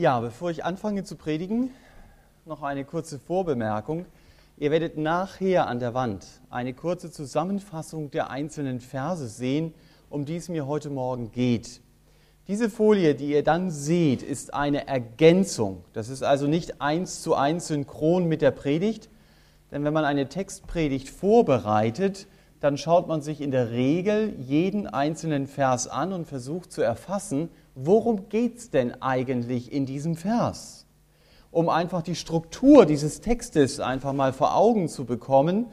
Ja, bevor ich anfange zu predigen, noch eine kurze Vorbemerkung. Ihr werdet nachher an der Wand eine kurze Zusammenfassung der einzelnen Verse sehen, um die es mir heute Morgen geht. Diese Folie, die ihr dann seht, ist eine Ergänzung. Das ist also nicht eins zu eins synchron mit der Predigt, denn wenn man eine Textpredigt vorbereitet, dann schaut man sich in der Regel jeden einzelnen Vers an und versucht zu erfassen, worum geht es denn eigentlich in diesem Vers? Um einfach die Struktur dieses Textes einfach mal vor Augen zu bekommen,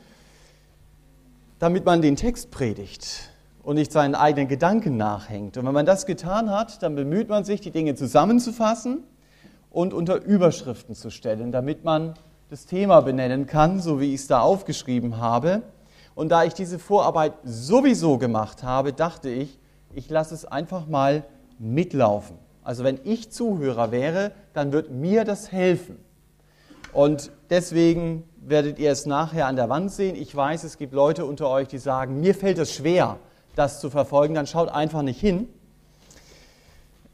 damit man den Text predigt und nicht seinen eigenen Gedanken nachhängt. Und wenn man das getan hat, dann bemüht man sich, die Dinge zusammenzufassen und unter Überschriften zu stellen, damit man das Thema benennen kann, so wie ich es da aufgeschrieben habe. Und da ich diese Vorarbeit sowieso gemacht habe, dachte ich, ich lasse es einfach mal mitlaufen. Also wenn ich Zuhörer wäre, dann wird mir das helfen. Und deswegen werdet ihr es nachher an der Wand sehen. Ich weiß, es gibt Leute unter euch, die sagen, mir fällt es schwer, das zu verfolgen. Dann schaut einfach nicht hin.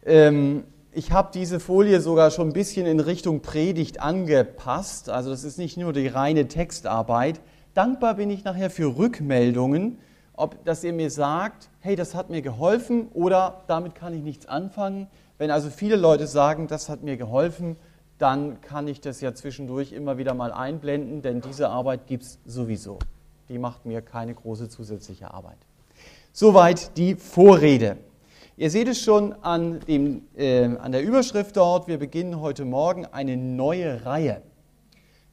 Ähm, ich habe diese Folie sogar schon ein bisschen in Richtung Predigt angepasst. Also das ist nicht nur die reine Textarbeit. Dankbar bin ich nachher für Rückmeldungen, ob, dass ihr mir sagt, hey, das hat mir geholfen oder damit kann ich nichts anfangen. Wenn also viele Leute sagen, das hat mir geholfen, dann kann ich das ja zwischendurch immer wieder mal einblenden, denn diese Arbeit gibt es sowieso. Die macht mir keine große zusätzliche Arbeit. Soweit die Vorrede. Ihr seht es schon an, dem, äh, an der Überschrift dort, wir beginnen heute Morgen eine neue Reihe.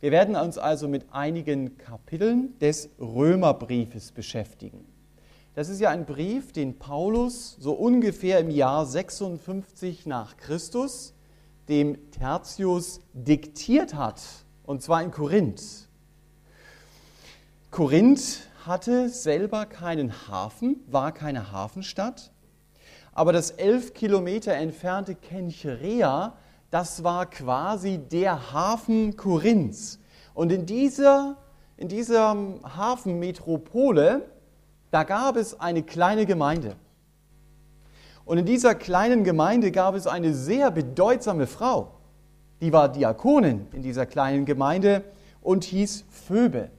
Wir werden uns also mit einigen Kapiteln des Römerbriefes beschäftigen. Das ist ja ein Brief, den Paulus so ungefähr im Jahr 56 nach Christus dem Tertius diktiert hat, und zwar in Korinth. Korinth hatte selber keinen Hafen, war keine Hafenstadt, aber das elf Kilometer entfernte Kenchrea, das war quasi der Hafen Korinths. Und in dieser, in dieser Hafenmetropole da gab es eine kleine Gemeinde. Und in dieser kleinen Gemeinde gab es eine sehr bedeutsame Frau. Die war Diakonin in dieser kleinen Gemeinde und hieß Phoebe.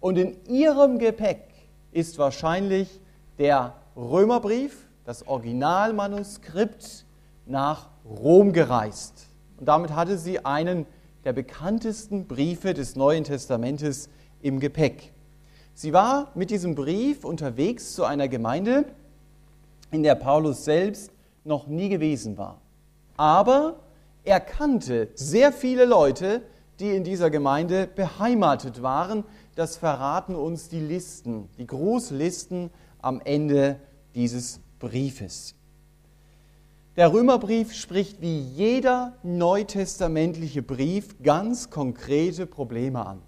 Und in ihrem Gepäck ist wahrscheinlich der Römerbrief, das Originalmanuskript, nach Rom gereist. Und damit hatte sie einen der bekanntesten Briefe des Neuen Testamentes im Gepäck. Sie war mit diesem Brief unterwegs zu einer Gemeinde, in der Paulus selbst noch nie gewesen war. Aber er kannte sehr viele Leute, die in dieser Gemeinde beheimatet waren. Das verraten uns die Listen, die Großlisten am Ende dieses Briefes. Der Römerbrief spricht wie jeder neutestamentliche Brief ganz konkrete Probleme an.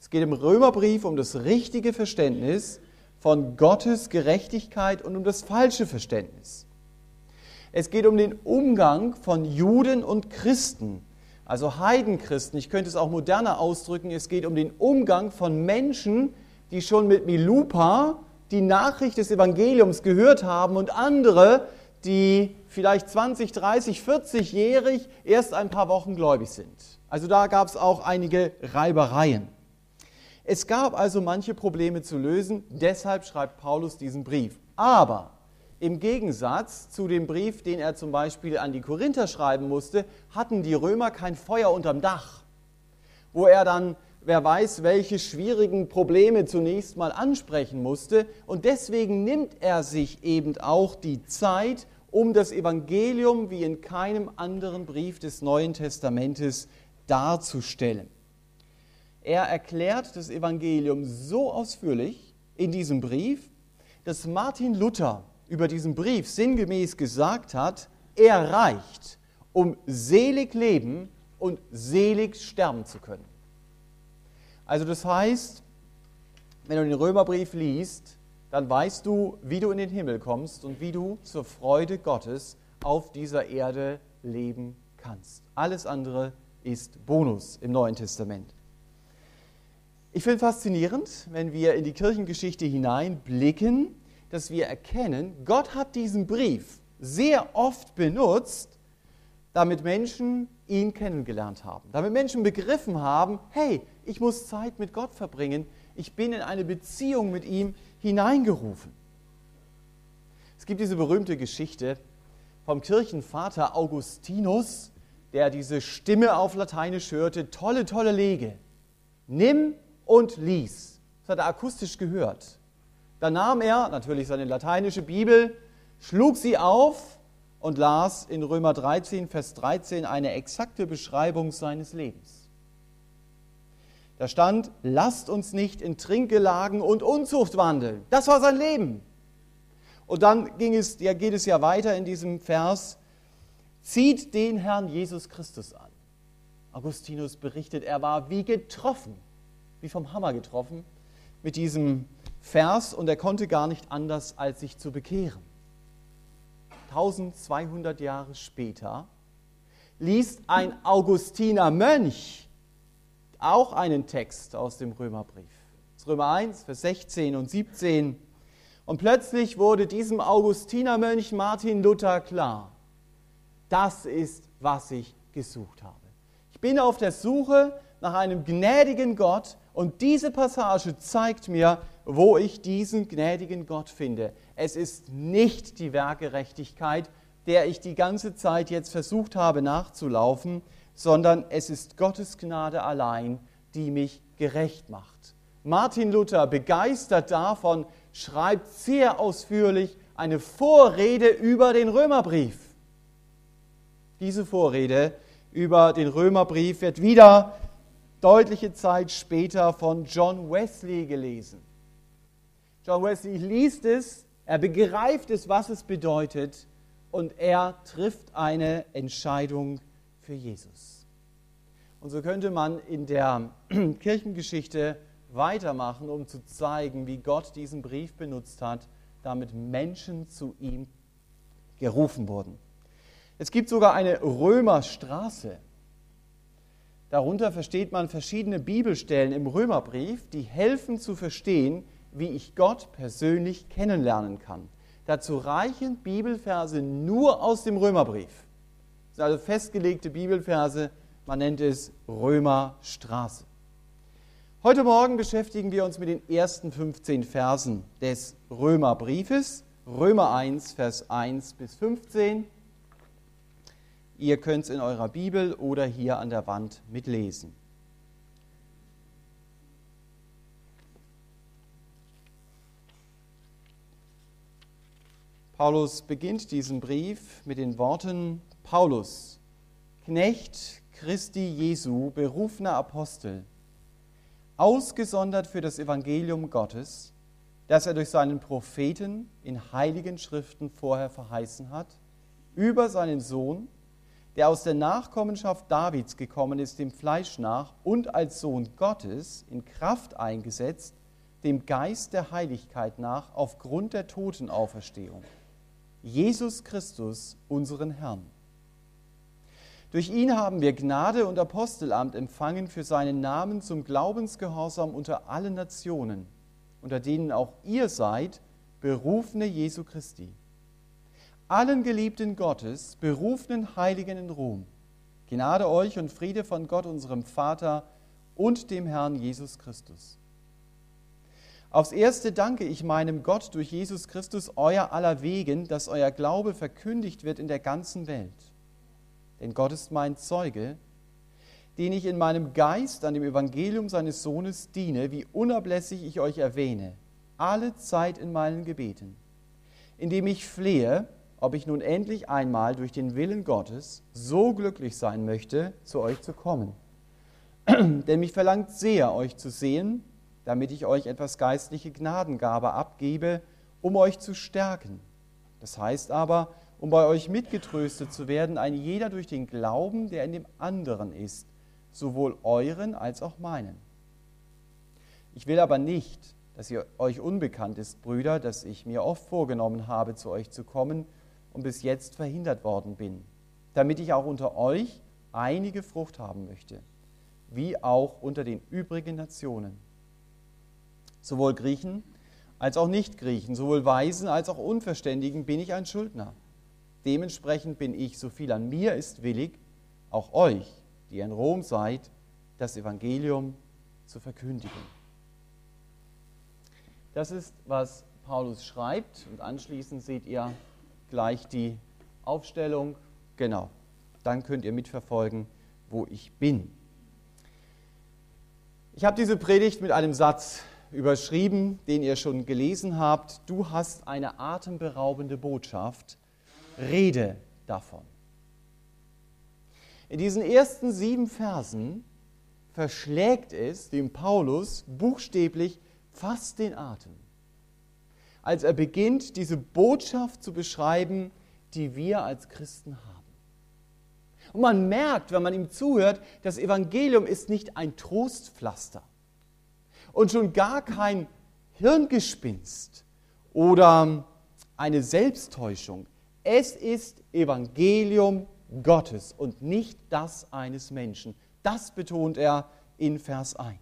Es geht im Römerbrief um das richtige Verständnis von Gottes Gerechtigkeit und um das falsche Verständnis. Es geht um den Umgang von Juden und Christen, also Heidenchristen. Ich könnte es auch moderner ausdrücken. Es geht um den Umgang von Menschen, die schon mit Milupa die Nachricht des Evangeliums gehört haben und andere, die vielleicht 20, 30, 40-jährig erst ein paar Wochen gläubig sind. Also da gab es auch einige Reibereien. Es gab also manche Probleme zu lösen, deshalb schreibt Paulus diesen Brief. Aber im Gegensatz zu dem Brief, den er zum Beispiel an die Korinther schreiben musste, hatten die Römer kein Feuer unterm Dach, wo er dann, wer weiß, welche schwierigen Probleme zunächst mal ansprechen musste. Und deswegen nimmt er sich eben auch die Zeit, um das Evangelium wie in keinem anderen Brief des Neuen Testamentes darzustellen. Er erklärt das Evangelium so ausführlich in diesem Brief, dass Martin Luther über diesen Brief sinngemäß gesagt hat, er reicht, um selig leben und selig sterben zu können. Also das heißt, wenn du den Römerbrief liest, dann weißt du, wie du in den Himmel kommst und wie du zur Freude Gottes auf dieser Erde leben kannst. Alles andere ist Bonus im Neuen Testament. Ich finde faszinierend, wenn wir in die Kirchengeschichte hineinblicken, dass wir erkennen, Gott hat diesen Brief sehr oft benutzt, damit Menschen ihn kennengelernt haben, damit Menschen begriffen haben, hey, ich muss Zeit mit Gott verbringen, ich bin in eine Beziehung mit ihm hineingerufen. Es gibt diese berühmte Geschichte vom Kirchenvater Augustinus, der diese Stimme auf Lateinisch hörte, tolle, tolle Lege. Nimm und lies. Das hat er akustisch gehört. Dann nahm er natürlich seine lateinische Bibel, schlug sie auf und las in Römer 13, Vers 13 eine exakte Beschreibung seines Lebens. Da stand, lasst uns nicht in Trinkgelagen und Unzucht wandeln. Das war sein Leben. Und dann ging es, ja, geht es ja weiter in diesem Vers, zieht den Herrn Jesus Christus an. Augustinus berichtet, er war wie getroffen, wie vom Hammer getroffen mit diesem Vers und er konnte gar nicht anders, als sich zu bekehren. 1200 Jahre später liest ein Augustiner Mönch auch einen Text aus dem Römerbrief. Römer 1, Vers 16 und 17. Und plötzlich wurde diesem Augustinermönch Martin Luther klar, das ist, was ich gesucht habe. Ich bin auf der Suche nach einem gnädigen Gott und diese Passage zeigt mir, wo ich diesen gnädigen Gott finde. Es ist nicht die Werkgerechtigkeit, der ich die ganze Zeit jetzt versucht habe nachzulaufen, sondern es ist Gottes Gnade allein, die mich gerecht macht. Martin Luther, begeistert davon, schreibt sehr ausführlich eine Vorrede über den Römerbrief. Diese Vorrede über den Römerbrief wird wieder deutliche Zeit später von John Wesley gelesen. John Wesley liest es, er begreift es, was es bedeutet und er trifft eine Entscheidung für Jesus. Und so könnte man in der Kirchengeschichte weitermachen, um zu zeigen, wie Gott diesen Brief benutzt hat, damit Menschen zu ihm gerufen wurden. Es gibt sogar eine Römerstraße. Darunter versteht man verschiedene Bibelstellen im Römerbrief, die helfen zu verstehen, wie ich Gott persönlich kennenlernen kann. Dazu reichen Bibelverse nur aus dem Römerbrief. Sind also festgelegte Bibelverse, man nennt es Römerstraße. Heute Morgen beschäftigen wir uns mit den ersten 15 Versen des Römerbriefes, Römer 1, Vers 1 bis 15. Ihr könnt es in eurer Bibel oder hier an der Wand mitlesen. Paulus beginnt diesen Brief mit den Worten Paulus, Knecht Christi Jesu, berufener Apostel ausgesondert für das Evangelium Gottes, das er durch seinen Propheten in heiligen Schriften vorher verheißen hat, über seinen Sohn, der aus der Nachkommenschaft Davids gekommen ist, dem Fleisch nach, und als Sohn Gottes in Kraft eingesetzt, dem Geist der Heiligkeit nach, aufgrund der Totenauferstehung. Jesus Christus, unseren Herrn durch ihn haben wir Gnade und Apostelamt empfangen für seinen Namen zum Glaubensgehorsam unter allen Nationen, unter denen auch ihr seid, berufene Jesu Christi. Allen Geliebten Gottes, berufenen Heiligen in Rom, Gnade euch und Friede von Gott, unserem Vater und dem Herrn Jesus Christus. Aufs Erste danke ich meinem Gott durch Jesus Christus euer aller Wegen, dass euer Glaube verkündigt wird in der ganzen Welt denn Gott ist mein Zeuge, den ich in meinem Geist an dem Evangelium seines Sohnes diene, wie unablässig ich euch erwähne, alle Zeit in meinen Gebeten, indem ich flehe, ob ich nun endlich einmal durch den Willen Gottes so glücklich sein möchte, zu euch zu kommen. Denn mich verlangt sehr, euch zu sehen, damit ich euch etwas geistliche Gnadengabe abgebe, um euch zu stärken. Das heißt aber, um bei euch mitgetröstet zu werden, ein jeder durch den Glauben, der in dem anderen ist, sowohl euren als auch meinen. Ich will aber nicht, dass ihr euch unbekannt ist, Brüder, dass ich mir oft vorgenommen habe, zu euch zu kommen und bis jetzt verhindert worden bin, damit ich auch unter euch einige Frucht haben möchte, wie auch unter den übrigen Nationen. Sowohl Griechen als auch Nichtgriechen, sowohl Weisen als auch Unverständigen bin ich ein Schuldner Dementsprechend bin ich, so viel an mir ist willig, auch euch, die in Rom seid, das Evangelium zu verkündigen. Das ist, was Paulus schreibt und anschließend seht ihr gleich die Aufstellung. Genau, dann könnt ihr mitverfolgen, wo ich bin. Ich habe diese Predigt mit einem Satz überschrieben, den ihr schon gelesen habt. Du hast eine atemberaubende Botschaft. Rede davon. In diesen ersten sieben Versen verschlägt es dem Paulus buchstäblich fast den Atem, als er beginnt, diese Botschaft zu beschreiben, die wir als Christen haben. Und man merkt, wenn man ihm zuhört, das Evangelium ist nicht ein Trostpflaster und schon gar kein Hirngespinst oder eine Selbsttäuschung. Es ist Evangelium Gottes und nicht das eines Menschen. Das betont er in Vers 1.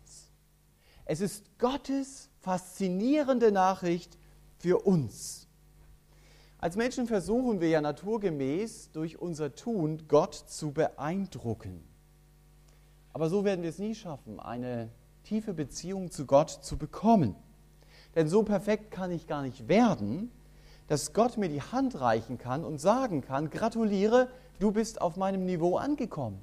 Es ist Gottes faszinierende Nachricht für uns. Als Menschen versuchen wir ja naturgemäß durch unser Tun Gott zu beeindrucken. Aber so werden wir es nie schaffen, eine tiefe Beziehung zu Gott zu bekommen. Denn so perfekt kann ich gar nicht werden, dass Gott mir die Hand reichen kann und sagen kann, gratuliere, du bist auf meinem Niveau angekommen.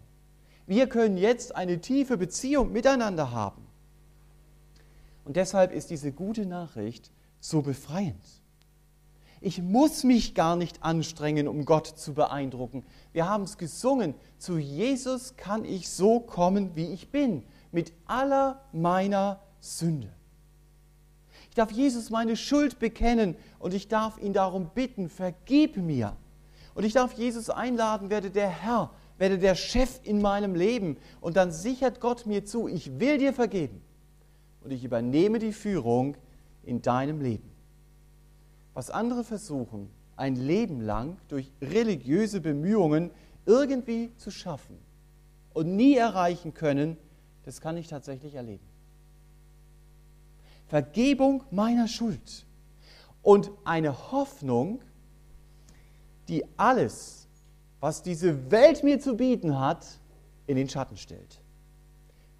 Wir können jetzt eine tiefe Beziehung miteinander haben. Und deshalb ist diese gute Nachricht so befreiend. Ich muss mich gar nicht anstrengen, um Gott zu beeindrucken. Wir haben es gesungen, zu Jesus kann ich so kommen, wie ich bin, mit aller meiner Sünde. Ich darf Jesus meine Schuld bekennen und ich darf ihn darum bitten, vergib mir. Und ich darf Jesus einladen, werde der Herr, werde der Chef in meinem Leben. Und dann sichert Gott mir zu, ich will dir vergeben. Und ich übernehme die Führung in deinem Leben. Was andere versuchen, ein Leben lang durch religiöse Bemühungen irgendwie zu schaffen und nie erreichen können, das kann ich tatsächlich erleben. Vergebung meiner Schuld und eine Hoffnung, die alles, was diese Welt mir zu bieten hat, in den Schatten stellt.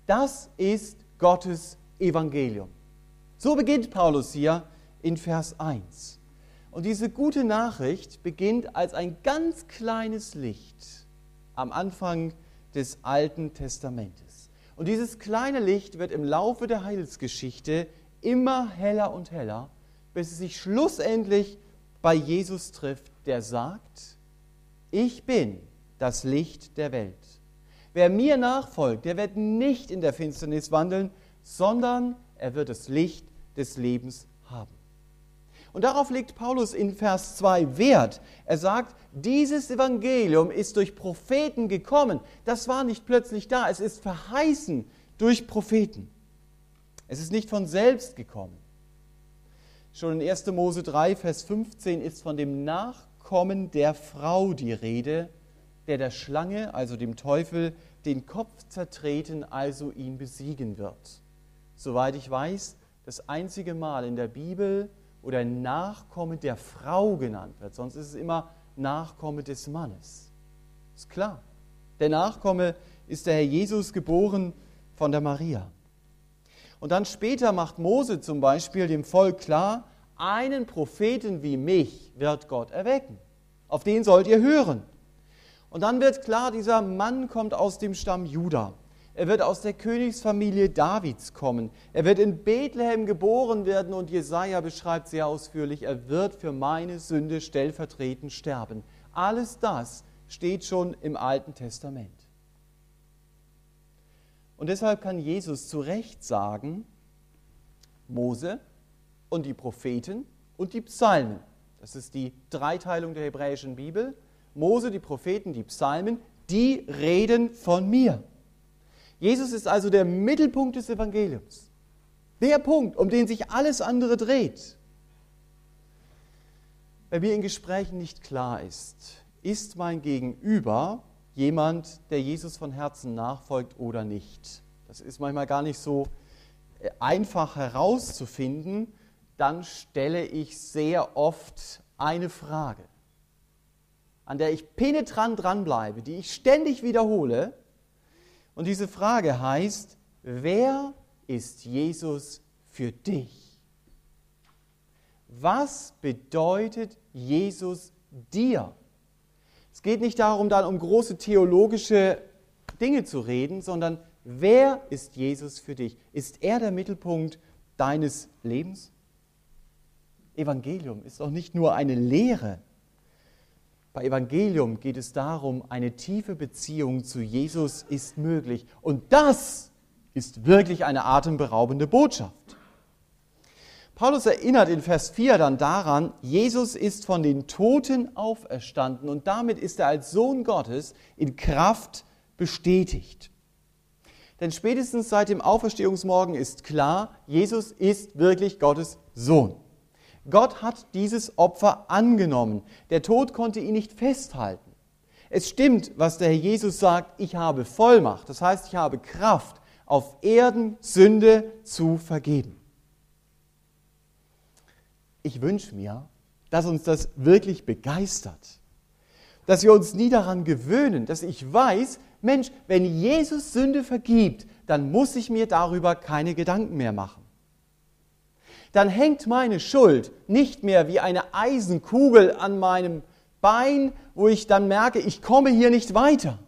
Das ist Gottes Evangelium. So beginnt Paulus hier in Vers 1. Und diese gute Nachricht beginnt als ein ganz kleines Licht am Anfang des Alten Testamentes. Und dieses kleine Licht wird im Laufe der Heilsgeschichte immer heller und heller, bis es sich schlussendlich bei Jesus trifft, der sagt, ich bin das Licht der Welt. Wer mir nachfolgt, der wird nicht in der Finsternis wandeln, sondern er wird das Licht des Lebens haben. Und darauf legt Paulus in Vers 2 Wert. Er sagt, dieses Evangelium ist durch Propheten gekommen. Das war nicht plötzlich da, es ist verheißen durch Propheten. Es ist nicht von selbst gekommen. Schon in 1. Mose 3, Vers 15 ist von dem Nachkommen der Frau die Rede, der der Schlange, also dem Teufel, den Kopf zertreten, also ihn besiegen wird. Soweit ich weiß, das einzige Mal in der Bibel, wo der Nachkomme der Frau genannt wird. Sonst ist es immer Nachkomme des Mannes. Ist klar. Der Nachkomme ist der Herr Jesus geboren von der Maria. Und dann später macht Mose zum Beispiel dem Volk klar, einen Propheten wie mich wird Gott erwecken. Auf den sollt ihr hören. Und dann wird klar, dieser Mann kommt aus dem Stamm Juda. Er wird aus der Königsfamilie Davids kommen. Er wird in Bethlehem geboren werden und Jesaja beschreibt sehr ausführlich, er wird für meine Sünde stellvertretend sterben. Alles das steht schon im Alten Testament. Und deshalb kann Jesus zu Recht sagen, Mose und die Propheten und die Psalmen, das ist die Dreiteilung der hebräischen Bibel, Mose, die Propheten, die Psalmen, die reden von mir. Jesus ist also der Mittelpunkt des Evangeliums. Der Punkt, um den sich alles andere dreht. Wenn mir in Gesprächen nicht klar ist, ist mein Gegenüber jemand, der Jesus von Herzen nachfolgt oder nicht. Das ist manchmal gar nicht so äh, einfach herauszufinden. Dann stelle ich sehr oft eine Frage. an der ich penetrant dranbleibe, die ich ständig wiederhole. Und diese Frage heißt, wer ist Jesus für dich? Was bedeutet Jesus dir? Es geht nicht darum, dann um große theologische Dinge zu reden, sondern wer ist Jesus für dich? Ist er der Mittelpunkt deines Lebens? Evangelium ist doch nicht nur eine Lehre. Bei Evangelium geht es darum, eine tiefe Beziehung zu Jesus ist möglich. Und das ist wirklich eine atemberaubende Botschaft. Paulus erinnert in Vers 4 dann daran, Jesus ist von den Toten auferstanden und damit ist er als Sohn Gottes in Kraft bestätigt. Denn spätestens seit dem Auferstehungsmorgen ist klar, Jesus ist wirklich Gottes Sohn. Gott hat dieses Opfer angenommen. Der Tod konnte ihn nicht festhalten. Es stimmt, was der Herr Jesus sagt, ich habe Vollmacht. Das heißt, ich habe Kraft, auf Erden Sünde zu vergeben. Ich wünsche mir, dass uns das wirklich begeistert. Dass wir uns nie daran gewöhnen, dass ich weiß, Mensch, wenn Jesus Sünde vergibt, dann muss ich mir darüber keine Gedanken mehr machen dann hängt meine Schuld nicht mehr wie eine Eisenkugel an meinem Bein, wo ich dann merke, ich komme hier nicht weiter.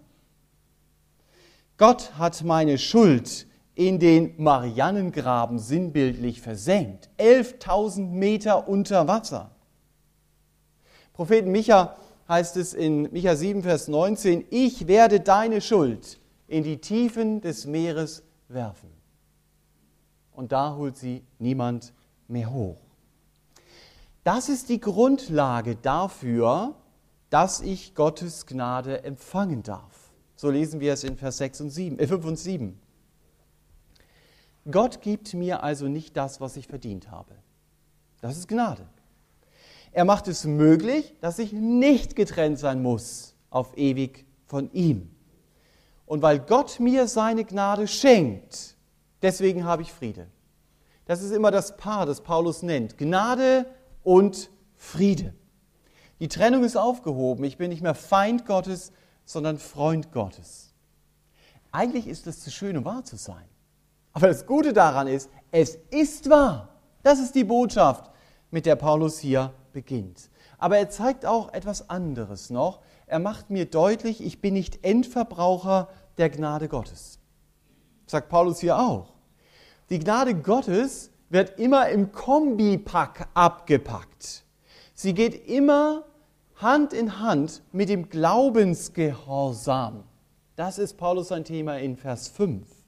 Gott hat meine Schuld in den Marianengraben sinnbildlich versenkt. 11.000 Meter unter Wasser. Propheten Micha heißt es in Micha 7, Vers 19, ich werde deine Schuld in die Tiefen des Meeres werfen. Und da holt sie niemand mehr hoch. Das ist die Grundlage dafür, dass ich Gottes Gnade empfangen darf. So lesen wir es in Vers 6 und 7, äh 5 und 7. Gott gibt mir also nicht das, was ich verdient habe. Das ist Gnade. Er macht es möglich, dass ich nicht getrennt sein muss auf ewig von ihm. Und weil Gott mir seine Gnade schenkt, deswegen habe ich Friede. Das ist immer das Paar, das Paulus nennt. Gnade und Friede. Die Trennung ist aufgehoben. Ich bin nicht mehr Feind Gottes, sondern Freund Gottes. Eigentlich ist es zu schön, um wahr zu sein. Aber das Gute daran ist, es ist wahr. Das ist die Botschaft, mit der Paulus hier beginnt. Aber er zeigt auch etwas anderes noch. Er macht mir deutlich, ich bin nicht Endverbraucher der Gnade Gottes. Sagt Paulus hier auch. Die Gnade Gottes wird immer im Kombipack abgepackt. Sie geht immer Hand in Hand mit dem Glaubensgehorsam. Das ist Paulus sein Thema in Vers 5.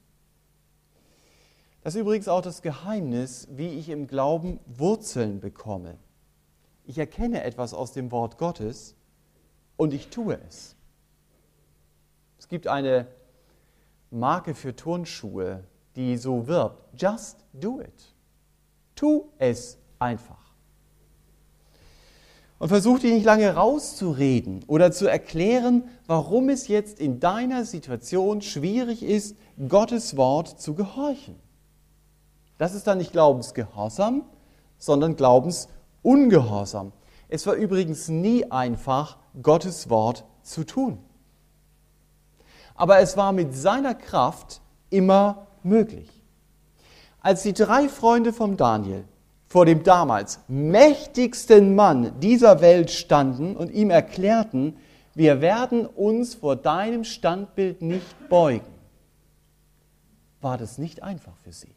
Das ist übrigens auch das Geheimnis, wie ich im Glauben Wurzeln bekomme. Ich erkenne etwas aus dem Wort Gottes und ich tue es. Es gibt eine Marke für Turnschuhe, die so wirbt. Just do it. Tu es einfach. Und versuch dich nicht lange rauszureden oder zu erklären, warum es jetzt in deiner Situation schwierig ist, Gottes Wort zu gehorchen. Das ist dann nicht Glaubensgehorsam, sondern Glaubensungehorsam. Es war übrigens nie einfach, Gottes Wort zu tun. Aber es war mit seiner Kraft immer möglich. Als die drei Freunde von Daniel vor dem damals mächtigsten Mann dieser Welt standen und ihm erklärten, wir werden uns vor deinem Standbild nicht beugen, war das nicht einfach für sie.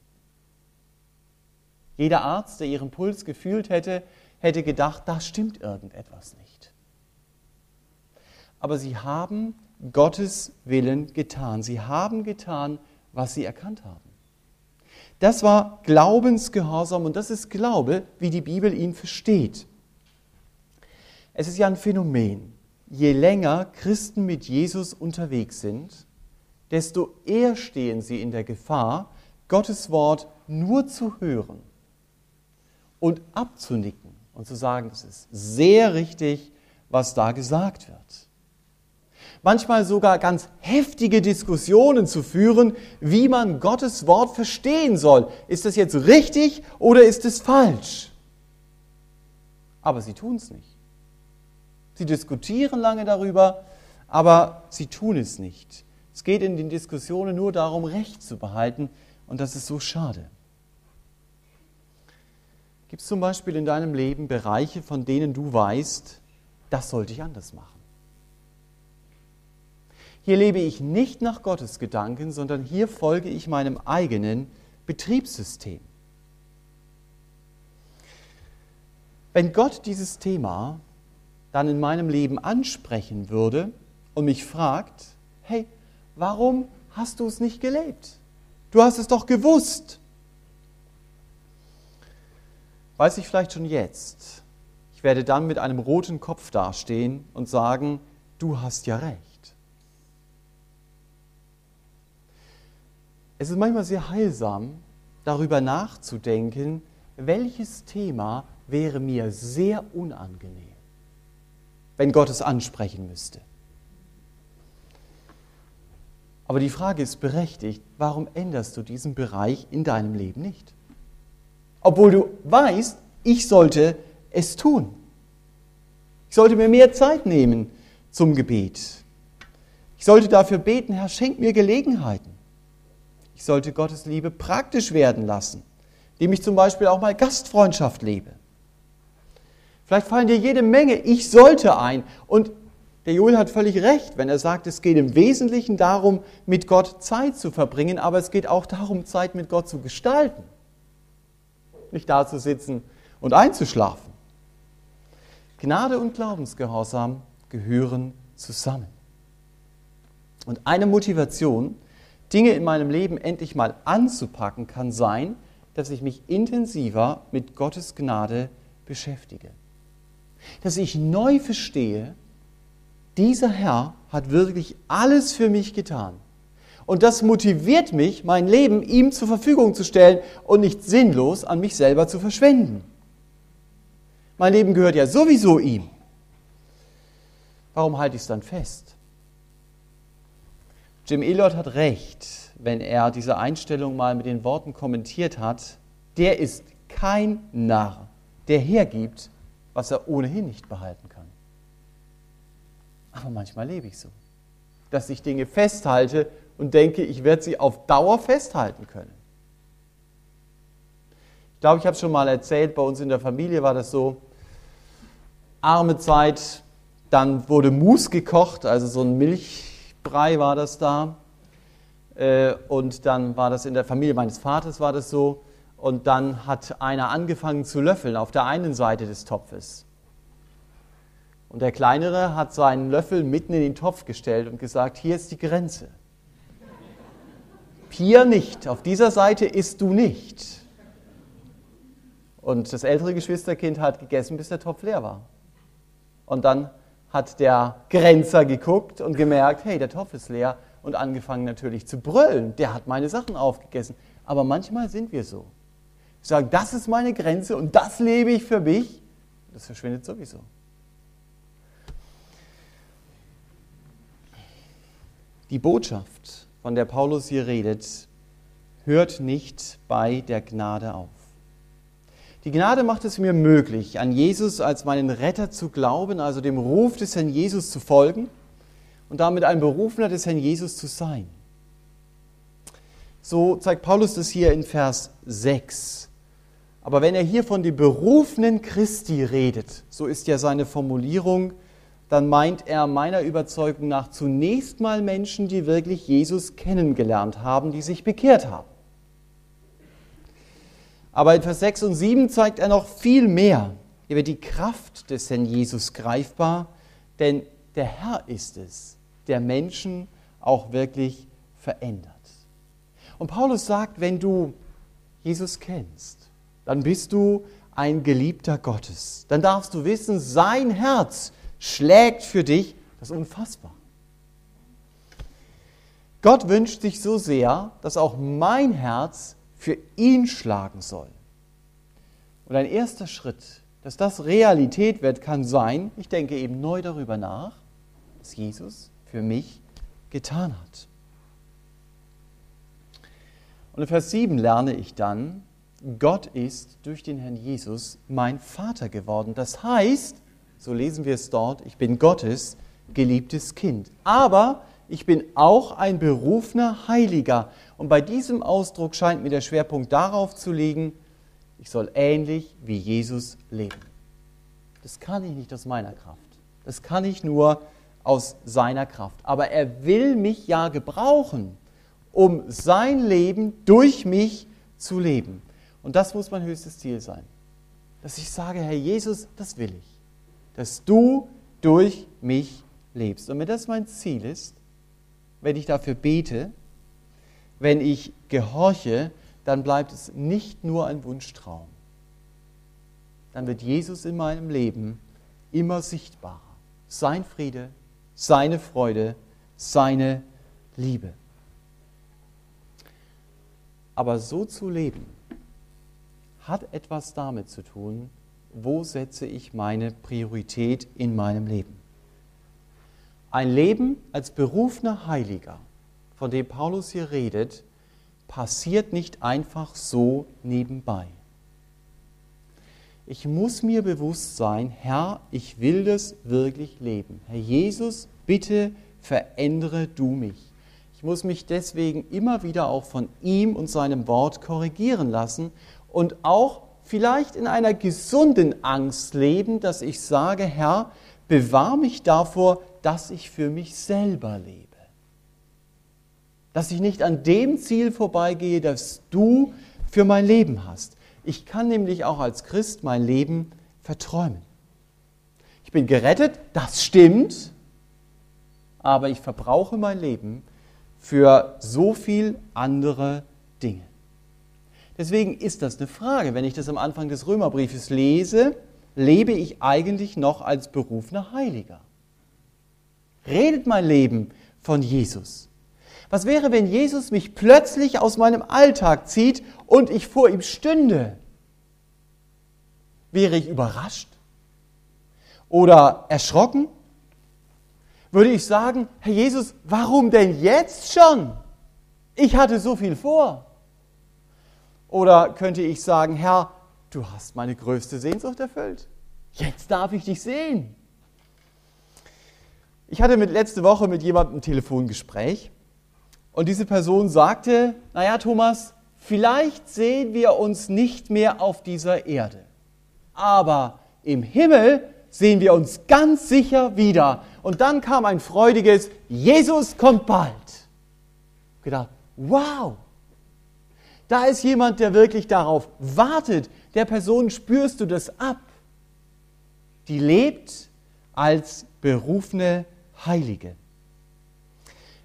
Jeder Arzt, der ihren Puls gefühlt hätte, hätte gedacht, da stimmt irgendetwas nicht. Aber sie haben Gottes Willen getan. Sie haben getan, was sie erkannt haben. Das war Glaubensgehorsam und das ist Glaube, wie die Bibel ihn versteht. Es ist ja ein Phänomen. Je länger Christen mit Jesus unterwegs sind, desto eher stehen sie in der Gefahr, Gottes Wort nur zu hören und abzunicken und zu sagen, es ist sehr richtig, was da gesagt wird manchmal sogar ganz heftige Diskussionen zu führen, wie man Gottes Wort verstehen soll. Ist das jetzt richtig oder ist es falsch? Aber sie tun es nicht. Sie diskutieren lange darüber, aber sie tun es nicht. Es geht in den Diskussionen nur darum, Recht zu behalten und das ist so schade. Gibt es zum Beispiel in deinem Leben Bereiche, von denen du weißt, das sollte ich anders machen? Hier lebe ich nicht nach Gottes Gedanken, sondern hier folge ich meinem eigenen Betriebssystem. Wenn Gott dieses Thema dann in meinem Leben ansprechen würde und mich fragt, hey, warum hast du es nicht gelebt? Du hast es doch gewusst. Weiß ich vielleicht schon jetzt, ich werde dann mit einem roten Kopf dastehen und sagen, du hast ja recht. Es ist manchmal sehr heilsam, darüber nachzudenken, welches Thema wäre mir sehr unangenehm, wenn Gott es ansprechen müsste. Aber die Frage ist berechtigt, warum änderst du diesen Bereich in deinem Leben nicht? Obwohl du weißt, ich sollte es tun. Ich sollte mir mehr Zeit nehmen zum Gebet. Ich sollte dafür beten, Herr, schenk mir Gelegenheiten. Ich sollte Gottes Liebe praktisch werden lassen, indem ich zum Beispiel auch mal Gastfreundschaft lebe. Vielleicht fallen dir jede Menge Ich sollte ein. Und der Joel hat völlig recht, wenn er sagt, es geht im Wesentlichen darum, mit Gott Zeit zu verbringen, aber es geht auch darum, Zeit mit Gott zu gestalten. Nicht da zu sitzen und einzuschlafen. Gnade und Glaubensgehorsam gehören zusammen. Und eine Motivation, Dinge in meinem Leben endlich mal anzupacken, kann sein, dass ich mich intensiver mit Gottes Gnade beschäftige. Dass ich neu verstehe, dieser Herr hat wirklich alles für mich getan. Und das motiviert mich, mein Leben ihm zur Verfügung zu stellen und nicht sinnlos an mich selber zu verschwenden. Mein Leben gehört ja sowieso ihm. Warum halte ich es dann fest? Jim Elliot hat recht, wenn er diese Einstellung mal mit den Worten kommentiert hat, der ist kein Narr, der hergibt, was er ohnehin nicht behalten kann. Aber manchmal lebe ich so, dass ich Dinge festhalte und denke, ich werde sie auf Dauer festhalten können. Ich glaube, ich habe es schon mal erzählt, bei uns in der Familie war das so, arme Zeit, dann wurde Mus gekocht, also so ein Milch, Brei war das da. Äh, und dann war das in der Familie meines Vaters war das so. Und dann hat einer angefangen zu löffeln auf der einen Seite des Topfes. Und der Kleinere hat seinen Löffel mitten in den Topf gestellt und gesagt, hier ist die Grenze. Hier nicht, auf dieser Seite isst du nicht. Und das ältere Geschwisterkind hat gegessen, bis der Topf leer war. Und dann hat der Grenzer geguckt und gemerkt, hey, der Topf ist leer und angefangen natürlich zu brüllen. Der hat meine Sachen aufgegessen. Aber manchmal sind wir so. Wir sagen, das ist meine Grenze und das lebe ich für mich. Das verschwindet sowieso. Die Botschaft, von der Paulus hier redet, hört nicht bei der Gnade auf. Die Gnade macht es mir möglich, an Jesus als meinen Retter zu glauben, also dem Ruf des Herrn Jesus zu folgen und damit ein Berufener des Herrn Jesus zu sein. So zeigt Paulus das hier in Vers 6. Aber wenn er hier von dem berufenen Christi redet, so ist ja seine Formulierung, dann meint er meiner Überzeugung nach zunächst mal Menschen, die wirklich Jesus kennengelernt haben, die sich bekehrt haben. Aber in Vers 6 und 7 zeigt er noch viel mehr. Wird die Kraft des Herrn Jesus greifbar, denn der Herr ist es, der Menschen auch wirklich verändert. Und Paulus sagt, wenn du Jesus kennst, dann bist du ein Geliebter Gottes. Dann darfst du wissen, sein Herz schlägt für dich. Das ist unfassbar. Gott wünscht sich so sehr, dass auch mein Herz für ihn schlagen soll. Und ein erster Schritt, dass das Realität wird, kann sein, ich denke eben neu darüber nach, was Jesus für mich getan hat. Und in Vers 7 lerne ich dann, Gott ist durch den Herrn Jesus mein Vater geworden. Das heißt, so lesen wir es dort, ich bin Gottes geliebtes Kind. Aber ich bin auch ein berufener Heiliger. Und bei diesem Ausdruck scheint mir der Schwerpunkt darauf zu liegen, ich soll ähnlich wie Jesus leben. Das kann ich nicht aus meiner Kraft. Das kann ich nur aus seiner Kraft. Aber er will mich ja gebrauchen, um sein Leben durch mich zu leben. Und das muss mein höchstes Ziel sein. Dass ich sage, Herr Jesus, das will ich. Dass du durch mich lebst. Und wenn das mein Ziel ist, wenn ich dafür bete, wenn ich gehorche, dann bleibt es nicht nur ein Wunschtraum. Dann wird Jesus in meinem Leben immer sichtbarer. Sein Friede, seine Freude, seine Liebe. Aber so zu leben, hat etwas damit zu tun, wo setze ich meine Priorität in meinem Leben. Ein Leben als berufener Heiliger, von dem Paulus hier redet, passiert nicht einfach so nebenbei. Ich muss mir bewusst sein, Herr, ich will das wirklich leben. Herr Jesus, bitte verändere du mich. Ich muss mich deswegen immer wieder auch von ihm und seinem Wort korrigieren lassen und auch vielleicht in einer gesunden Angst leben, dass ich sage, Herr, bewahr mich davor, dass ich für mich selber lebe. Dass ich nicht an dem Ziel vorbeigehe, das du für mein Leben hast. Ich kann nämlich auch als Christ mein Leben verträumen. Ich bin gerettet, das stimmt, aber ich verbrauche mein Leben für so viel andere Dinge. Deswegen ist das eine Frage. Wenn ich das am Anfang des Römerbriefes lese, lebe ich eigentlich noch als berufener Heiliger? Redet mein Leben von Jesus? Was wäre, wenn Jesus mich plötzlich aus meinem Alltag zieht und ich vor ihm stünde? Wäre ich überrascht? Oder erschrocken? Würde ich sagen, Herr Jesus, warum denn jetzt schon? Ich hatte so viel vor. Oder könnte ich sagen, Herr, du hast meine größte Sehnsucht erfüllt. Jetzt darf ich dich sehen. Ich hatte mit, letzte Woche mit jemandem ein Telefongespräch und diese Person sagte, naja Thomas, vielleicht sehen wir uns nicht mehr auf dieser Erde, aber im Himmel sehen wir uns ganz sicher wieder. Und dann kam ein freudiges, Jesus kommt bald. Ich gedacht, wow, da ist jemand, der wirklich darauf wartet. Der Person spürst du das ab. Die lebt als berufene Heilige.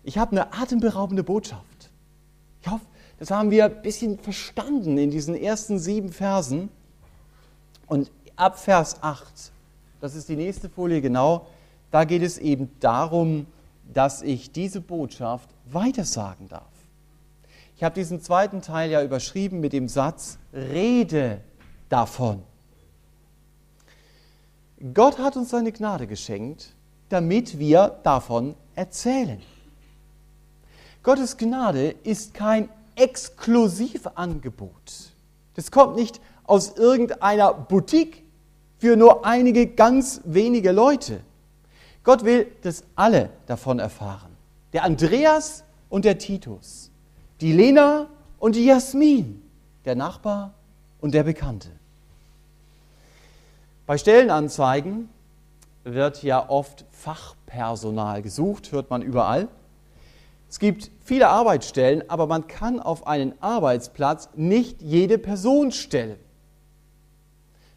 Ich habe eine atemberaubende Botschaft. Ich hoffe, das haben wir ein bisschen verstanden in diesen ersten sieben Versen. Und ab Vers 8, das ist die nächste Folie genau, da geht es eben darum, dass ich diese Botschaft weitersagen darf. Ich habe diesen zweiten Teil ja überschrieben mit dem Satz, rede davon. Gott hat uns seine Gnade geschenkt, damit wir davon erzählen. Gottes Gnade ist kein Exklusivangebot. Das kommt nicht aus irgendeiner Boutique für nur einige ganz wenige Leute. Gott will, dass alle davon erfahren. Der Andreas und der Titus die Lena und die Jasmin, der Nachbar und der Bekannte. Bei Stellenanzeigen wird ja oft Fachpersonal gesucht, hört man überall. Es gibt viele Arbeitsstellen, aber man kann auf einen Arbeitsplatz nicht jede Person stellen.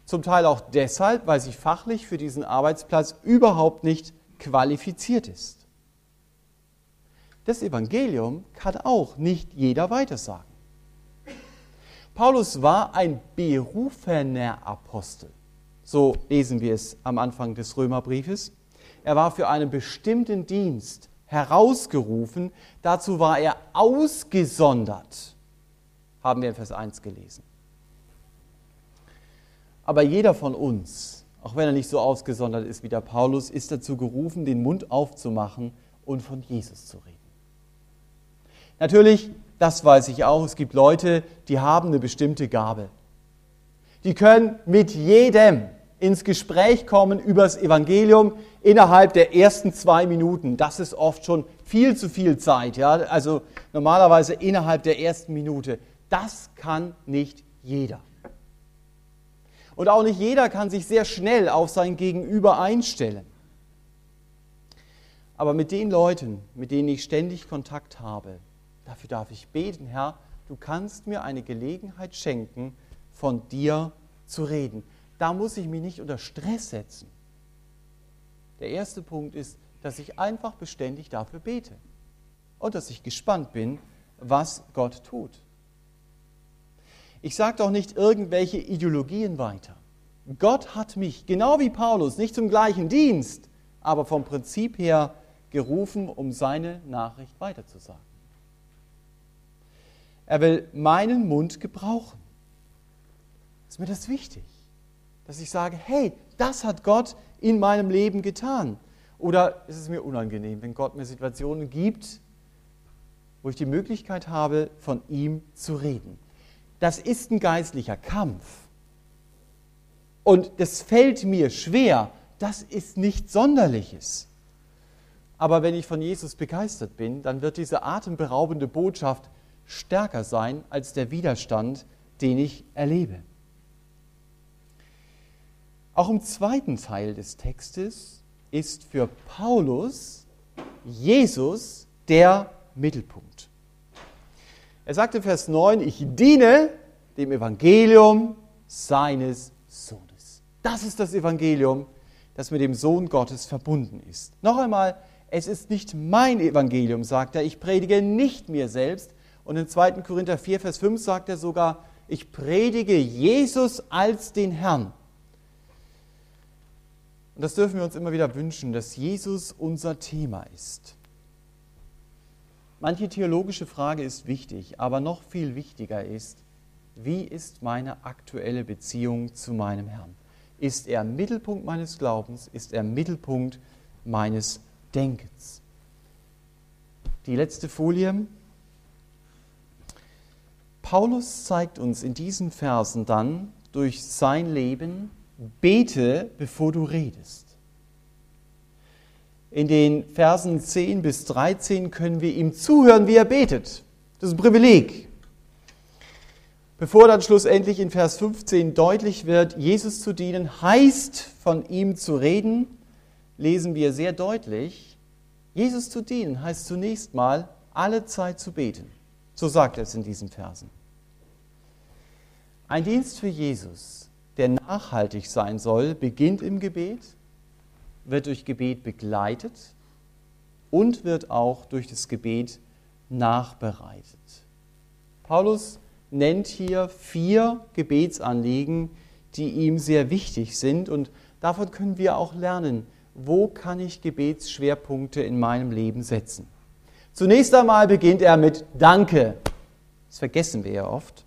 Zum Teil auch deshalb, weil sie fachlich für diesen Arbeitsplatz überhaupt nicht qualifiziert ist. Das Evangelium kann auch nicht jeder weitersagen. Paulus war ein berufener Apostel. So lesen wir es am Anfang des Römerbriefes. Er war für einen bestimmten Dienst herausgerufen. Dazu war er ausgesondert, haben wir in Vers 1 gelesen. Aber jeder von uns, auch wenn er nicht so ausgesondert ist wie der Paulus, ist dazu gerufen, den Mund aufzumachen und von Jesus zu reden. Natürlich, das weiß ich auch, es gibt Leute, die haben eine bestimmte Gabe. Die können mit jedem ins Gespräch kommen über das Evangelium innerhalb der ersten zwei Minuten. Das ist oft schon viel zu viel Zeit. Ja? Also normalerweise innerhalb der ersten Minute. Das kann nicht jeder. Und auch nicht jeder kann sich sehr schnell auf sein Gegenüber einstellen. Aber mit den Leuten, mit denen ich ständig Kontakt habe, dafür darf ich beten, Herr, du kannst mir eine Gelegenheit schenken, von dir zu reden. Da muss ich mich nicht unter Stress setzen. Der erste Punkt ist, dass ich einfach beständig dafür bete und dass ich gespannt bin, was Gott tut. Ich sage doch nicht irgendwelche Ideologien weiter. Gott hat mich, genau wie Paulus, nicht zum gleichen Dienst, aber vom Prinzip her gerufen, um seine Nachricht weiterzusagen. Er will meinen Mund gebrauchen. Ist mir das wichtig? Dass ich sage, hey, das hat Gott in meinem Leben getan. Oder ist es mir unangenehm, wenn Gott mir Situationen gibt, wo ich die Möglichkeit habe, von ihm zu reden. Das ist ein geistlicher Kampf. Und das fällt mir schwer. Das ist nichts Sonderliches. Aber wenn ich von Jesus begeistert bin, dann wird diese atemberaubende Botschaft stärker sein als der Widerstand, den ich erlebe. Auch im zweiten Teil des Textes ist für Paulus Jesus der Mittelpunkt. Er sagt in Vers 9, ich diene dem Evangelium seines Sohnes. Das ist das Evangelium, das mit dem Sohn Gottes verbunden ist. Noch einmal, es ist nicht mein Evangelium, sagt er, ich predige nicht mir selbst. Und in 2. Korinther 4, Vers 5 sagt er sogar, ich predige Jesus als den Herrn. Und das dürfen wir uns immer wieder wünschen, dass Jesus unser Thema ist. Manche theologische Frage ist wichtig, aber noch viel wichtiger ist, wie ist meine aktuelle Beziehung zu meinem Herrn? Ist er Mittelpunkt meines Glaubens? Ist er Mittelpunkt meines Denkens? Die letzte Folie. Paulus zeigt uns in diesen Versen dann durch sein Leben, bete, bevor du redest. In den Versen 10 bis 13 können wir ihm zuhören, wie er betet. Das ist ein Privileg. Bevor dann schlussendlich in Vers 15 deutlich wird, Jesus zu dienen heißt, von ihm zu reden, lesen wir sehr deutlich, Jesus zu dienen heißt zunächst mal, alle Zeit zu beten. So sagt er es in diesen Versen. Ein Dienst für Jesus der nachhaltig sein soll, beginnt im Gebet, wird durch Gebet begleitet und wird auch durch das Gebet nachbereitet. Paulus nennt hier vier Gebetsanliegen, die ihm sehr wichtig sind und davon können wir auch lernen, wo kann ich Gebetsschwerpunkte in meinem Leben setzen. Zunächst einmal beginnt er mit Danke. Das vergessen wir ja oft.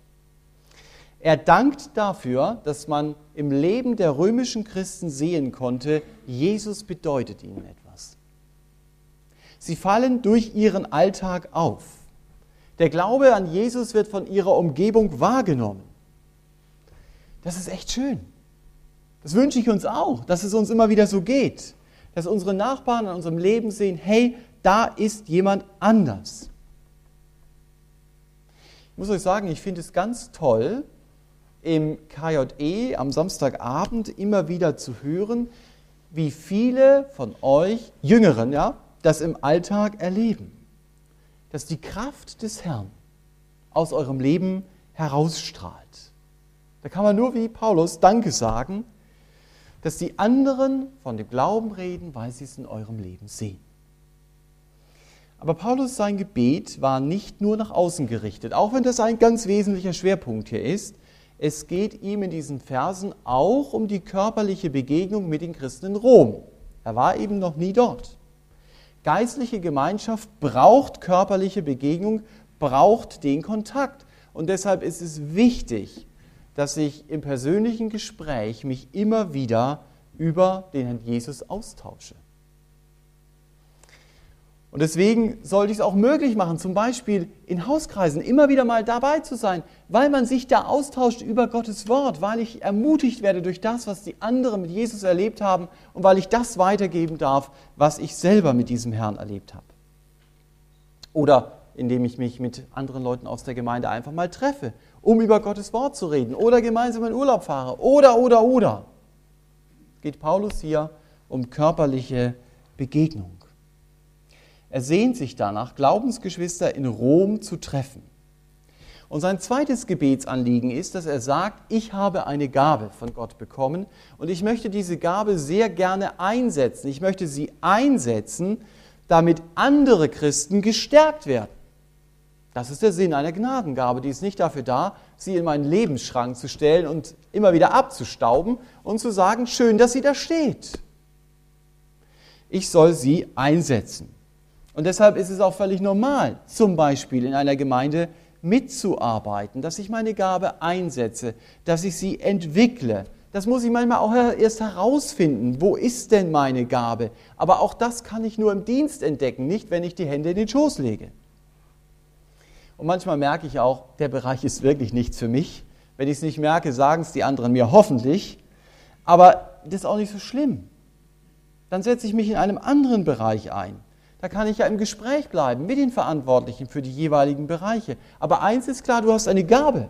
Er dankt dafür, dass man im Leben der römischen Christen sehen konnte, Jesus bedeutet ihnen etwas. Sie fallen durch ihren Alltag auf. Der Glaube an Jesus wird von ihrer Umgebung wahrgenommen. Das ist echt schön. Das wünsche ich uns auch, dass es uns immer wieder so geht. Dass unsere Nachbarn in unserem Leben sehen, hey, da ist jemand anders. Ich muss euch sagen, ich finde es ganz toll, im KJE am Samstagabend immer wieder zu hören, wie viele von euch Jüngeren ja, das im Alltag erleben. Dass die Kraft des Herrn aus eurem Leben herausstrahlt. Da kann man nur wie Paulus Danke sagen, dass die anderen von dem Glauben reden, weil sie es in eurem Leben sehen. Aber Paulus sein Gebet war nicht nur nach außen gerichtet, auch wenn das ein ganz wesentlicher Schwerpunkt hier ist. Es geht ihm in diesen Versen auch um die körperliche Begegnung mit den Christen in Rom. Er war eben noch nie dort. Geistliche Gemeinschaft braucht körperliche Begegnung, braucht den Kontakt. Und deshalb ist es wichtig, dass ich im persönlichen Gespräch mich immer wieder über den Herrn Jesus austausche. Und deswegen sollte ich es auch möglich machen, zum Beispiel in Hauskreisen immer wieder mal dabei zu sein, weil man sich da austauscht über Gottes Wort, weil ich ermutigt werde durch das, was die anderen mit Jesus erlebt haben und weil ich das weitergeben darf, was ich selber mit diesem Herrn erlebt habe. Oder indem ich mich mit anderen Leuten aus der Gemeinde einfach mal treffe, um über Gottes Wort zu reden oder gemeinsam in Urlaub fahre oder, oder, oder. Geht Paulus hier um körperliche Begegnung. Er sehnt sich danach, Glaubensgeschwister in Rom zu treffen. Und sein zweites Gebetsanliegen ist, dass er sagt, ich habe eine Gabe von Gott bekommen und ich möchte diese Gabe sehr gerne einsetzen. Ich möchte sie einsetzen, damit andere Christen gestärkt werden. Das ist der Sinn einer Gnadengabe. Die ist nicht dafür da, sie in meinen Lebensschrank zu stellen und immer wieder abzustauben und zu sagen, schön, dass sie da steht. Ich soll sie einsetzen. Und deshalb ist es auch völlig normal, zum Beispiel in einer Gemeinde mitzuarbeiten, dass ich meine Gabe einsetze, dass ich sie entwickle. Das muss ich manchmal auch erst herausfinden. Wo ist denn meine Gabe? Aber auch das kann ich nur im Dienst entdecken, nicht wenn ich die Hände in den Schoß lege. Und manchmal merke ich auch, der Bereich ist wirklich nichts für mich. Wenn ich es nicht merke, sagen es die anderen mir hoffentlich. Aber das ist auch nicht so schlimm. Dann setze ich mich in einem anderen Bereich ein. Da kann ich ja im Gespräch bleiben mit den Verantwortlichen für die jeweiligen Bereiche. Aber eins ist klar, du hast eine Gabe.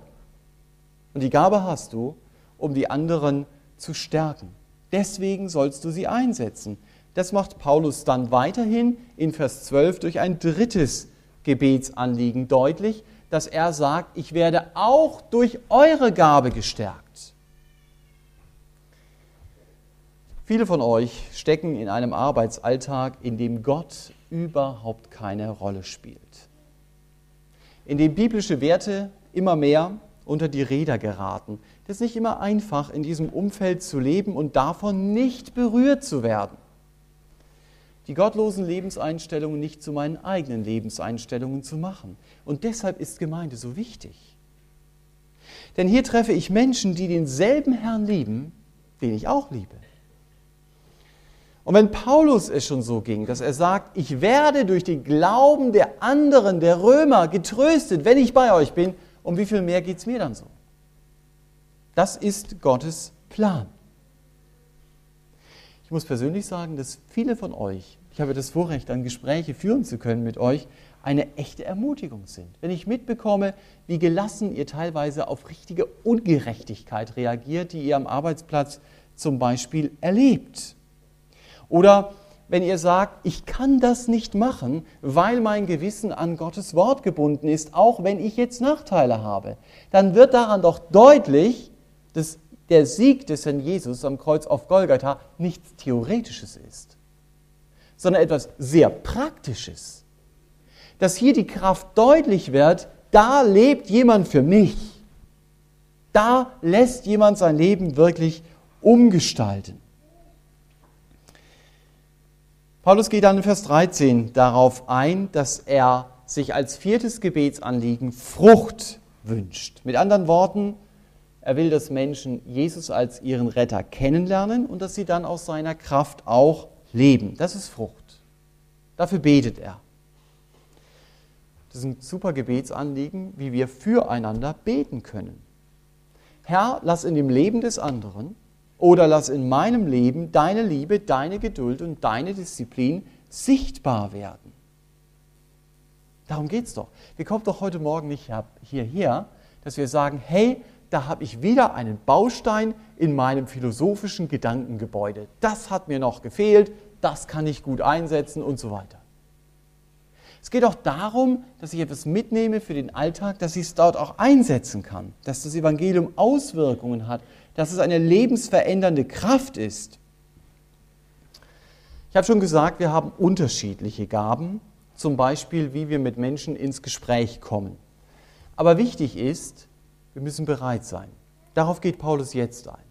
Und die Gabe hast du, um die anderen zu stärken. Deswegen sollst du sie einsetzen. Das macht Paulus dann weiterhin in Vers 12 durch ein drittes Gebetsanliegen deutlich, dass er sagt, ich werde auch durch eure Gabe gestärkt. Viele von euch stecken in einem Arbeitsalltag, in dem Gott überhaupt keine Rolle spielt. In dem biblische Werte immer mehr unter die Räder geraten. Das ist nicht immer einfach, in diesem Umfeld zu leben und davon nicht berührt zu werden. Die gottlosen Lebenseinstellungen nicht zu meinen eigenen Lebenseinstellungen zu machen. Und deshalb ist Gemeinde so wichtig. Denn hier treffe ich Menschen, die denselben Herrn lieben, den ich auch liebe. Und wenn Paulus es schon so ging, dass er sagt, ich werde durch den Glauben der anderen, der Römer, getröstet, wenn ich bei euch bin, um wie viel mehr geht es mir dann so? Das ist Gottes Plan. Ich muss persönlich sagen, dass viele von euch, ich habe das Vorrecht, dann Gespräche führen zu können mit euch, eine echte Ermutigung sind. Wenn ich mitbekomme, wie gelassen ihr teilweise auf richtige Ungerechtigkeit reagiert, die ihr am Arbeitsplatz zum Beispiel erlebt oder wenn ihr sagt, ich kann das nicht machen, weil mein Gewissen an Gottes Wort gebunden ist, auch wenn ich jetzt Nachteile habe, dann wird daran doch deutlich, dass der Sieg des Herrn Jesus am Kreuz auf Golgatha nichts Theoretisches ist, sondern etwas sehr Praktisches. Dass hier die Kraft deutlich wird, da lebt jemand für mich. Da lässt jemand sein Leben wirklich umgestalten. Paulus geht dann in Vers 13 darauf ein, dass er sich als viertes Gebetsanliegen Frucht wünscht. Mit anderen Worten, er will, dass Menschen Jesus als ihren Retter kennenlernen und dass sie dann aus seiner Kraft auch leben. Das ist Frucht. Dafür betet er. Das ist ein super Gebetsanliegen, wie wir füreinander beten können. Herr, lass in dem Leben des anderen oder lass in meinem Leben deine Liebe, deine Geduld und deine Disziplin sichtbar werden. Darum geht es doch. Wir kommen doch heute Morgen nicht hierher, dass wir sagen, hey, da habe ich wieder einen Baustein in meinem philosophischen Gedankengebäude. Das hat mir noch gefehlt, das kann ich gut einsetzen und so weiter. Es geht auch darum, dass ich etwas mitnehme für den Alltag, dass ich es dort auch einsetzen kann, dass das Evangelium Auswirkungen hat, dass es eine lebensverändernde Kraft ist. Ich habe schon gesagt, wir haben unterschiedliche Gaben, zum Beispiel, wie wir mit Menschen ins Gespräch kommen. Aber wichtig ist, wir müssen bereit sein. Darauf geht Paulus jetzt ein.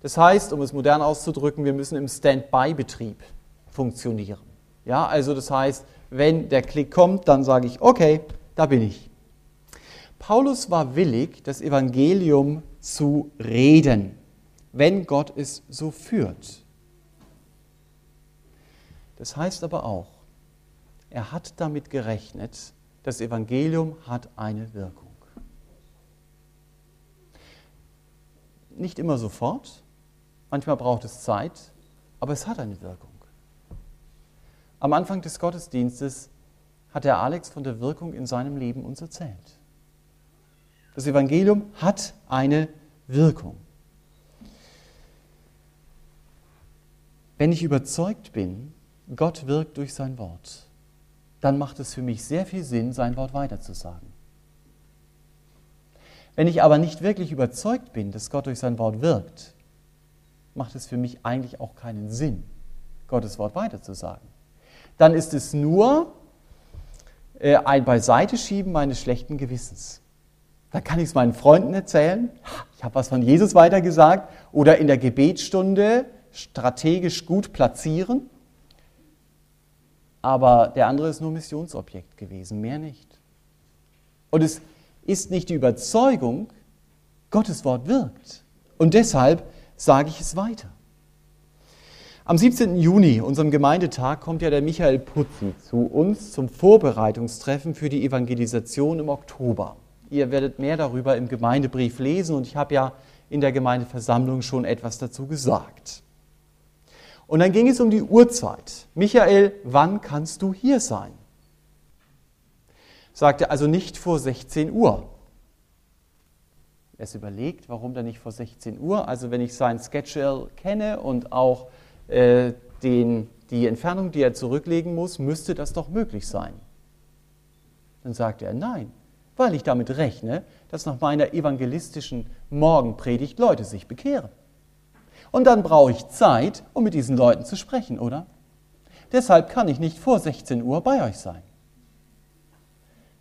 Das heißt, um es modern auszudrücken, wir müssen im Stand-by-Betrieb funktionieren. Ja, also das heißt, wenn der Klick kommt, dann sage ich, okay, da bin ich. Paulus war willig, das Evangelium zu reden, wenn Gott es so führt. Das heißt aber auch, er hat damit gerechnet, das Evangelium hat eine Wirkung. Nicht immer sofort, manchmal braucht es Zeit, aber es hat eine Wirkung. Am Anfang des Gottesdienstes hat der Alex von der Wirkung in seinem Leben uns erzählt. Das Evangelium hat eine Wirkung. Wenn ich überzeugt bin, Gott wirkt durch sein Wort, dann macht es für mich sehr viel Sinn, sein Wort weiterzusagen. Wenn ich aber nicht wirklich überzeugt bin, dass Gott durch sein Wort wirkt, macht es für mich eigentlich auch keinen Sinn, Gottes Wort weiterzusagen. Dann ist es nur äh, ein Beiseiteschieben meines schlechten Gewissens. Dann kann ich es meinen Freunden erzählen, ich habe was von Jesus weitergesagt, oder in der Gebetsstunde strategisch gut platzieren. Aber der andere ist nur Missionsobjekt gewesen, mehr nicht. Und es ist nicht die Überzeugung, Gottes Wort wirkt. Und deshalb sage ich es weiter. Am 17. Juni, unserem Gemeindetag, kommt ja der Michael Putzi zu uns zum Vorbereitungstreffen für die Evangelisation im Oktober. Ihr werdet mehr darüber im Gemeindebrief lesen und ich habe ja in der Gemeindeversammlung schon etwas dazu gesagt. Und dann ging es um die Uhrzeit. Michael, wann kannst du hier sein? Sagte also nicht vor 16 Uhr. Er ist überlegt, warum dann nicht vor 16 Uhr? Also wenn ich sein Schedule kenne und auch äh, den, die Entfernung, die er zurücklegen muss, müsste das doch möglich sein. Dann sagte er, nein, weil ich damit rechne, dass nach meiner evangelistischen Morgenpredigt Leute sich bekehren. Und dann brauche ich Zeit, um mit diesen Leuten zu sprechen, oder? Deshalb kann ich nicht vor 16 Uhr bei euch sein.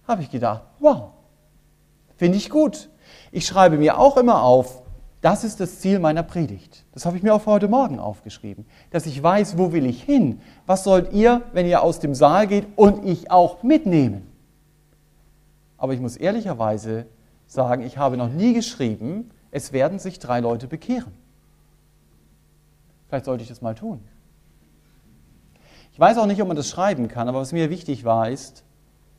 Habe ich gedacht, wow, finde ich gut. Ich schreibe mir auch immer auf, das ist das Ziel meiner Predigt. Das habe ich mir auch für heute Morgen aufgeschrieben. Dass ich weiß, wo will ich hin? Was sollt ihr, wenn ihr aus dem Saal geht und ich auch mitnehmen? Aber ich muss ehrlicherweise sagen, ich habe noch nie geschrieben, es werden sich drei Leute bekehren. Vielleicht sollte ich das mal tun. Ich weiß auch nicht, ob man das schreiben kann, aber was mir wichtig war, ist,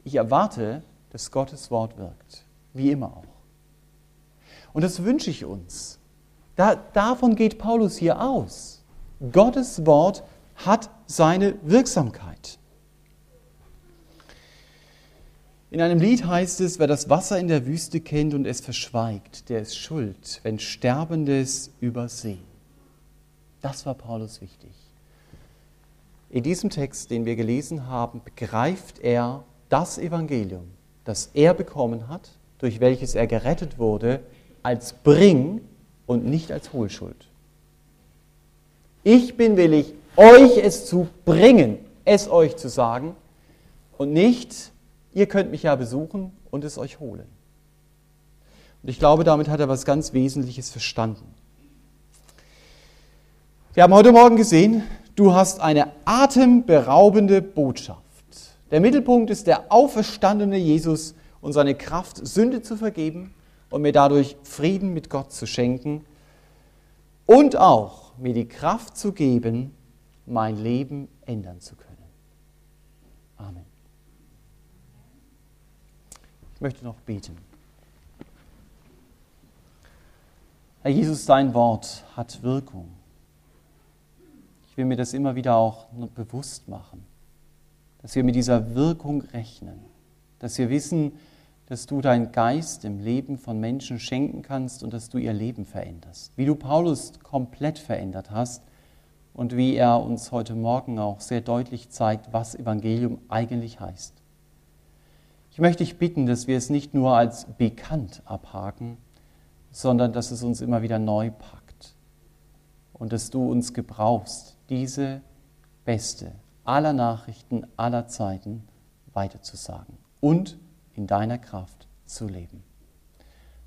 ich erwarte, dass Gottes Wort wirkt. Wie immer auch. Und das wünsche ich uns. Da, davon geht Paulus hier aus. Gottes Wort hat seine Wirksamkeit. In einem Lied heißt es, wer das Wasser in der Wüste kennt und es verschweigt, der ist schuld, wenn Sterbendes übersehen. Das war Paulus wichtig. In diesem Text, den wir gelesen haben, begreift er das Evangelium, das er bekommen hat, durch welches er gerettet wurde, als Bring und nicht als Hohlschuld. Ich bin willig, euch es zu bringen, es euch zu sagen und nicht, ihr könnt mich ja besuchen und es euch holen. Und ich glaube, damit hat er was ganz Wesentliches verstanden. Wir haben heute Morgen gesehen, du hast eine atemberaubende Botschaft. Der Mittelpunkt ist der auferstandene Jesus und seine Kraft, Sünde zu vergeben und mir dadurch Frieden mit Gott zu schenken und auch mir die Kraft zu geben, mein Leben ändern zu können. Amen. Ich möchte noch beten. Herr Jesus, dein Wort hat Wirkung. Ich will mir das immer wieder auch bewusst machen, dass wir mit dieser Wirkung rechnen, dass wir wissen, dass du deinen Geist im Leben von Menschen schenken kannst und dass du ihr Leben veränderst. Wie du Paulus komplett verändert hast und wie er uns heute Morgen auch sehr deutlich zeigt, was Evangelium eigentlich heißt. Ich möchte dich bitten, dass wir es nicht nur als bekannt abhaken, sondern dass es uns immer wieder neu packt und dass du uns gebrauchst, diese beste aller Nachrichten aller Zeiten weiterzusagen und in deiner Kraft zu leben.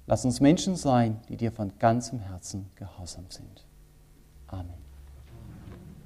Lass uns Menschen sein, die dir von ganzem Herzen gehorsam sind. Amen.